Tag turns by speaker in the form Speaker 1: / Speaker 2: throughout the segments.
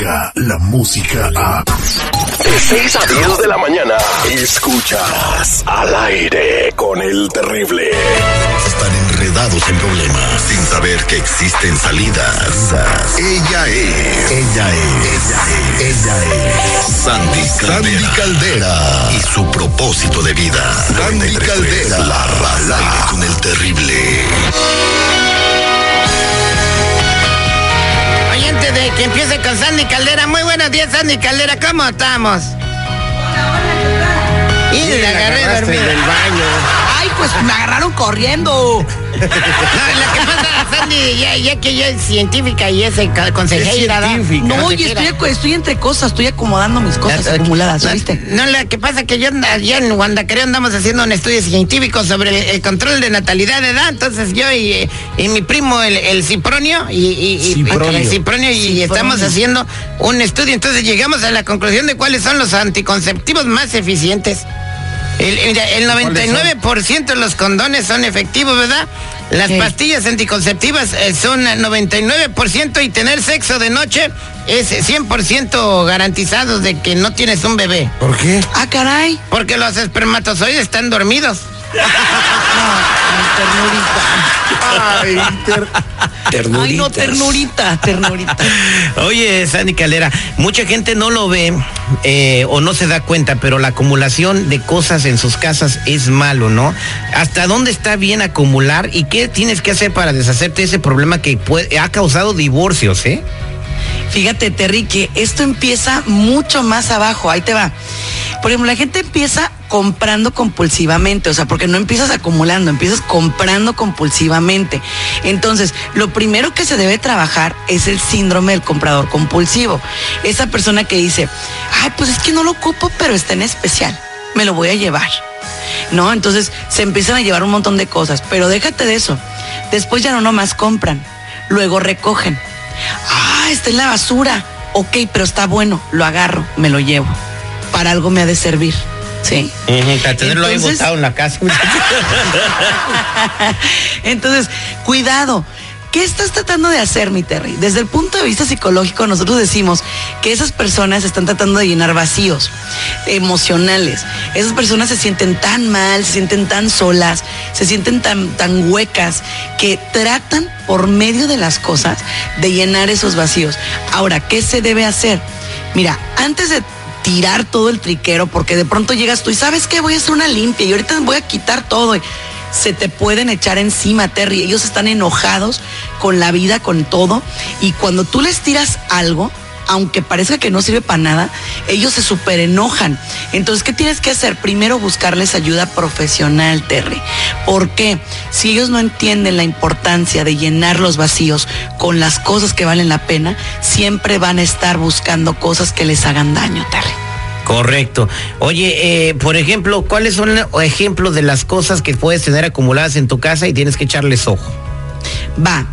Speaker 1: La música a...
Speaker 2: De 6 a 10 de la mañana, escuchas al aire con el terrible.
Speaker 1: Están enredados en problemas sin saber que existen salidas. Ella es. Ella es. Ella es. Ella es. Sandy Caldera. Sandy Caldera. Y su propósito de vida. Sandy Caldera. La raza. Al aire con el terrible.
Speaker 3: Antes de que empiece con Sandy Caldera, muy buenos días, Sandy Caldera, ¿cómo estamos? Y la agarré dormida.
Speaker 4: del baño.
Speaker 5: Ay, pues me agarraron corriendo.
Speaker 3: No, lo que pasa, Sandy, ya, ya que ella es científica y es consejera, ¿no?
Speaker 4: científica.
Speaker 5: No, oye, estoy, estoy entre cosas, estoy acomodando mis cosas
Speaker 3: Ah,
Speaker 5: acumuladas, ¿viste?
Speaker 3: No, lo que pasa es que yo allá en Guandacareo andamos haciendo un estudio científico sobre el, el control de natalidad de edad. Entonces yo y, y mi primo, el, el Cipronio, y, y- y-
Speaker 4: Cipronio.
Speaker 3: el Cipronio, y
Speaker 5: Cipronio.
Speaker 3: estamos haciendo un estudio. Entonces llegamos a la conclusión de cuáles son los anticonceptivos más eficientes. El, mira, el 99% de los condones son efectivos, ¿verdad? Las
Speaker 5: Sí.
Speaker 3: pastillas anticonceptivas eh, son 99% y tener sexo de noche es 100% garantizado de que no tienes un bebé.
Speaker 4: ¿Por qué?
Speaker 5: Ah, caray.
Speaker 3: Porque los espermatozoides están dormidos.
Speaker 4: Ay, ter-
Speaker 5: Ay, no, ternurita, ternurita.
Speaker 3: Oye, Sandy Calera, mucha gente no lo ve eh, o no se da cuenta, pero la acumulación de cosas en sus casas es malo, ¿no? ¿Hasta dónde está bien acumular y qué tienes que hacer para deshacerte de ese problema que puede- ha causado divorcios, eh?
Speaker 5: Fíjate, Terry, que esto empieza mucho más abajo. Ahí te va. Por ejemplo, la gente empieza comprando compulsivamente, o sea, porque no empiezas acumulando, empiezas comprando compulsivamente. Entonces, lo primero que se debe trabajar es el síndrome del comprador compulsivo. Esa persona que dice, ay, pues es que no lo ocupo, pero está en especial, me lo voy a llevar. ¿No? Entonces se empiezan a llevar un montón de cosas, pero déjate de eso. Después ya no nomás compran, luego recogen. Ah, está en la basura. Ok, pero está bueno, lo agarro, me lo llevo. Para algo me ha de servir. ¿Sí?
Speaker 3: Para tenerlo ahí botado en la casa.
Speaker 5: Entonces, cuidado. ¿Qué estás tratando de hacer, mi Terry? Desde el punto de vista psicológico, nosotros decimos que esas personas están tratando de llenar vacíos emocionales. Esas personas se sienten tan mal, se sienten tan solas, se sienten tan, tan huecas, que tratan por medio de las cosas de llenar esos vacíos. Ahora, ¿qué se debe hacer? Mira, antes de tirar todo el triquero, porque de pronto llegas tú y sabes que voy a hacer una limpia y ahorita voy a quitar todo. Se te pueden echar encima, Terry. Ellos están enojados con la vida, con todo. Y cuando tú les tiras algo, aunque parezca que no sirve para nada, ellos se súper enojan. Entonces, ¿qué tienes que hacer? Primero buscarles ayuda profesional, Terry. Porque si ellos no entienden la importancia de llenar los vacíos con las cosas que valen la pena, siempre van a estar buscando cosas que les hagan daño, Terry.
Speaker 3: Correcto. Oye, eh, por ejemplo, ¿cuáles son los ejemplos de las cosas que puedes tener acumuladas en tu casa y tienes que echarles ojo?
Speaker 5: Va.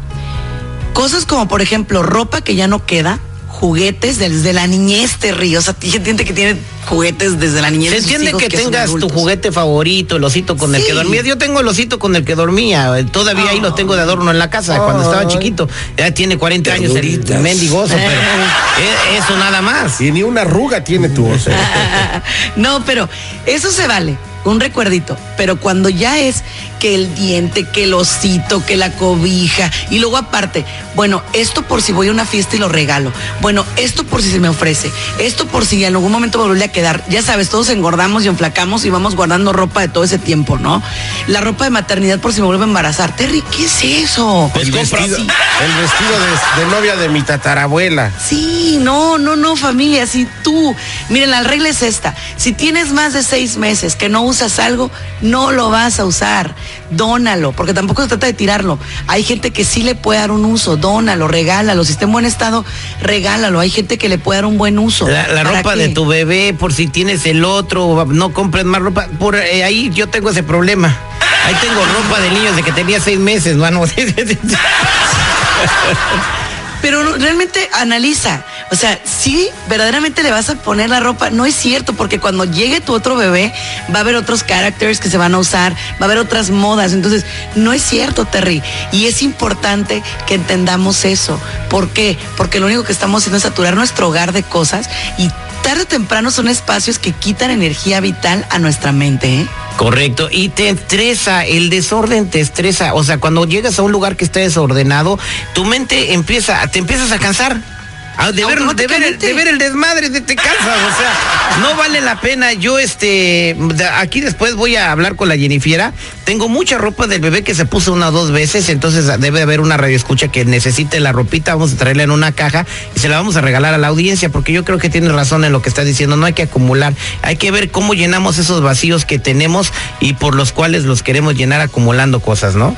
Speaker 5: Cosas como, por ejemplo, ropa que ya no queda, juguetes desde la niñez, Terry. O sea, hay gente que tiene juguetes desde la niñez.
Speaker 3: Se entiende que tengas tu juguete favorito, el osito con el que dormías. Yo tengo el osito con el que dormía. Todavía ahí lo tengo de adorno en la casa cuando estaba chiquito. Ya tiene 40 años el mendigoso, pero eh, eso nada más.
Speaker 4: Y ni una arruga tiene tu oso.
Speaker 5: no, pero eso se vale, un recuerdito. Pero cuando ya es que el diente, que el osito, que la cobija, y luego aparte, bueno, esto por si voy a una fiesta y lo regalo. Bueno, esto por si se me ofrece. Esto por si en algún momento me vuelve a quedar. Ya sabes, todos engordamos y enflacamos y vamos guardando ropa de todo ese tiempo, ¿no? La ropa de maternidad por si me vuelve a embarazar. Terry, ¿qué es eso?
Speaker 4: El vestido,
Speaker 5: Sí.
Speaker 4: el vestido de, de novia de mi tatarabuela.
Speaker 5: Sí, no, no, no, familia. Si tú, miren, la regla es esta. Si tienes más de seis meses que no usas algo, no lo vas a usar. Dónalo, porque tampoco se trata de tirarlo. Hay gente que sí le puede dar un uso. Dónalo, regálalo. Si está en buen estado, regálalo. Hay gente que le puede dar un buen uso.
Speaker 3: La, la
Speaker 5: ¿Para
Speaker 3: ropa
Speaker 5: qué?
Speaker 3: de tu bebé, por si tienes el otro, no compres más ropa. Por eh, ahí yo tengo ese problema. Ahí tengo ropa de niños de que tenía seis meses, mano.
Speaker 5: Pero realmente analiza. O sea, sí, verdaderamente le vas a poner la ropa. No es cierto, porque cuando llegue tu otro bebé, va a haber otros characters que se van a usar, va a haber otras modas. Entonces, no es cierto, Terry. Y es importante que entendamos eso. ¿Por qué? Porque lo único que estamos haciendo es saturar nuestro hogar de cosas y tarde o temprano son espacios que quitan energía vital a nuestra mente. ¿eh?
Speaker 3: Correcto, y te estresa, el desorden te estresa, o sea, cuando llegas a un lugar que está desordenado, tu mente empieza, te empiezas a cansar. Ah, de, ver, de, ver el, de ver el desmadre, te, te cansas, o sea, no vale la pena. Yo, este, de- aquí después voy a hablar con la Jennifiera. Tengo mucha ropa del bebé que se puso una o dos veces, entonces debe haber una radioescucha que necesite la ropita. Vamos a traerla en una caja y se la vamos a regalar a la audiencia, porque yo creo que tiene razón en lo que está diciendo. No hay que acumular, hay que ver cómo llenamos esos vacíos que tenemos y por los cuales los queremos llenar acumulando cosas, ¿no?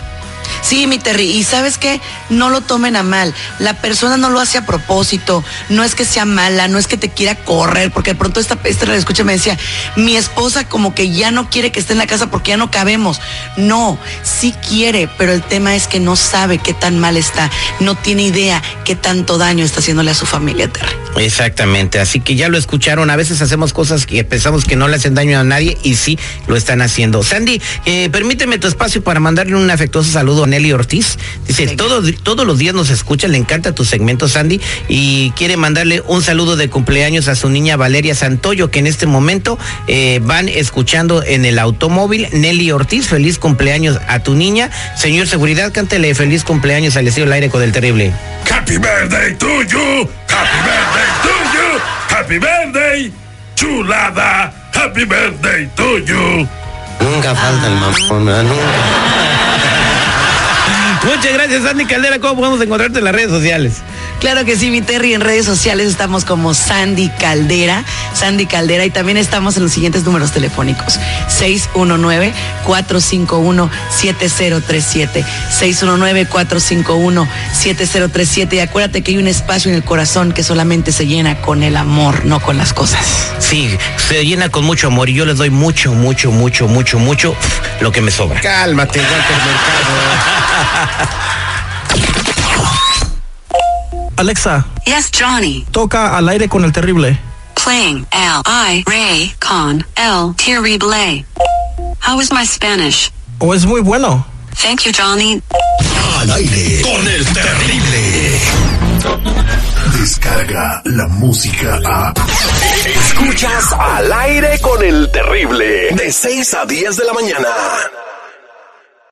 Speaker 5: Sí, mi Terry, y sabes qué, no lo tomen a mal. La persona no lo hace a propósito, no es que sea mala, no es que te quiera correr, porque de pronto esta, esta radio escucha me decía, mi esposa como que ya no quiere que esté en la casa porque ya no cabemos. No, sí quiere, pero el tema es que no sabe qué tan mal está, no tiene idea qué tanto daño está haciéndole a su familia, Terry.
Speaker 3: Exactamente, así que ya lo escucharon, a veces hacemos cosas que pensamos que no le hacen daño a nadie y sí lo están haciendo. Sandy, eh, permíteme tu espacio para mandarle un afectuoso saludo a Ortiz. Dice, todo, todos los días nos escucha, le encanta tu segmento, Sandy, y quiere mandarle un saludo de cumpleaños a su niña Valeria Santoyo, que en este momento eh, van escuchando en el automóvil. Nelly Ortiz, feliz cumpleaños a tu niña. Señor Seguridad, cántele feliz cumpleaños al Estilo del Aire con el Terrible.
Speaker 2: Happy birthday to you. Happy birthday to you. Happy birthday. Chulada. Happy birthday to you.
Speaker 4: Nunca falta el mamón.
Speaker 3: Muchas gracias, Sandy Caldera. ¿Cómo podemos encontrarte en las redes sociales?
Speaker 5: Claro que sí, mi Terry, en redes sociales estamos como Sandy Caldera, Sandy Caldera, y también estamos en los siguientes números telefónicos. 619-451-7037, 619-451-7037, y acuérdate que hay un espacio en el corazón que solamente se llena con el amor, no con las cosas.
Speaker 3: Sí, se llena con mucho amor y yo les doy mucho, mucho, mucho, mucho, mucho lo que me sobra.
Speaker 4: Cálmate, Walter
Speaker 6: Alexa,
Speaker 7: Yes, Johnny.
Speaker 6: toca al aire con el terrible.
Speaker 7: Playing L I Ray con El Terrible. How is my Spanish?
Speaker 6: ¿O es muy bueno?
Speaker 7: Thank you, Johnny.
Speaker 1: Al aire con el terrible. Descarga la música a.
Speaker 2: Escuchas al aire con el terrible. De 6 a 10 de la mañana.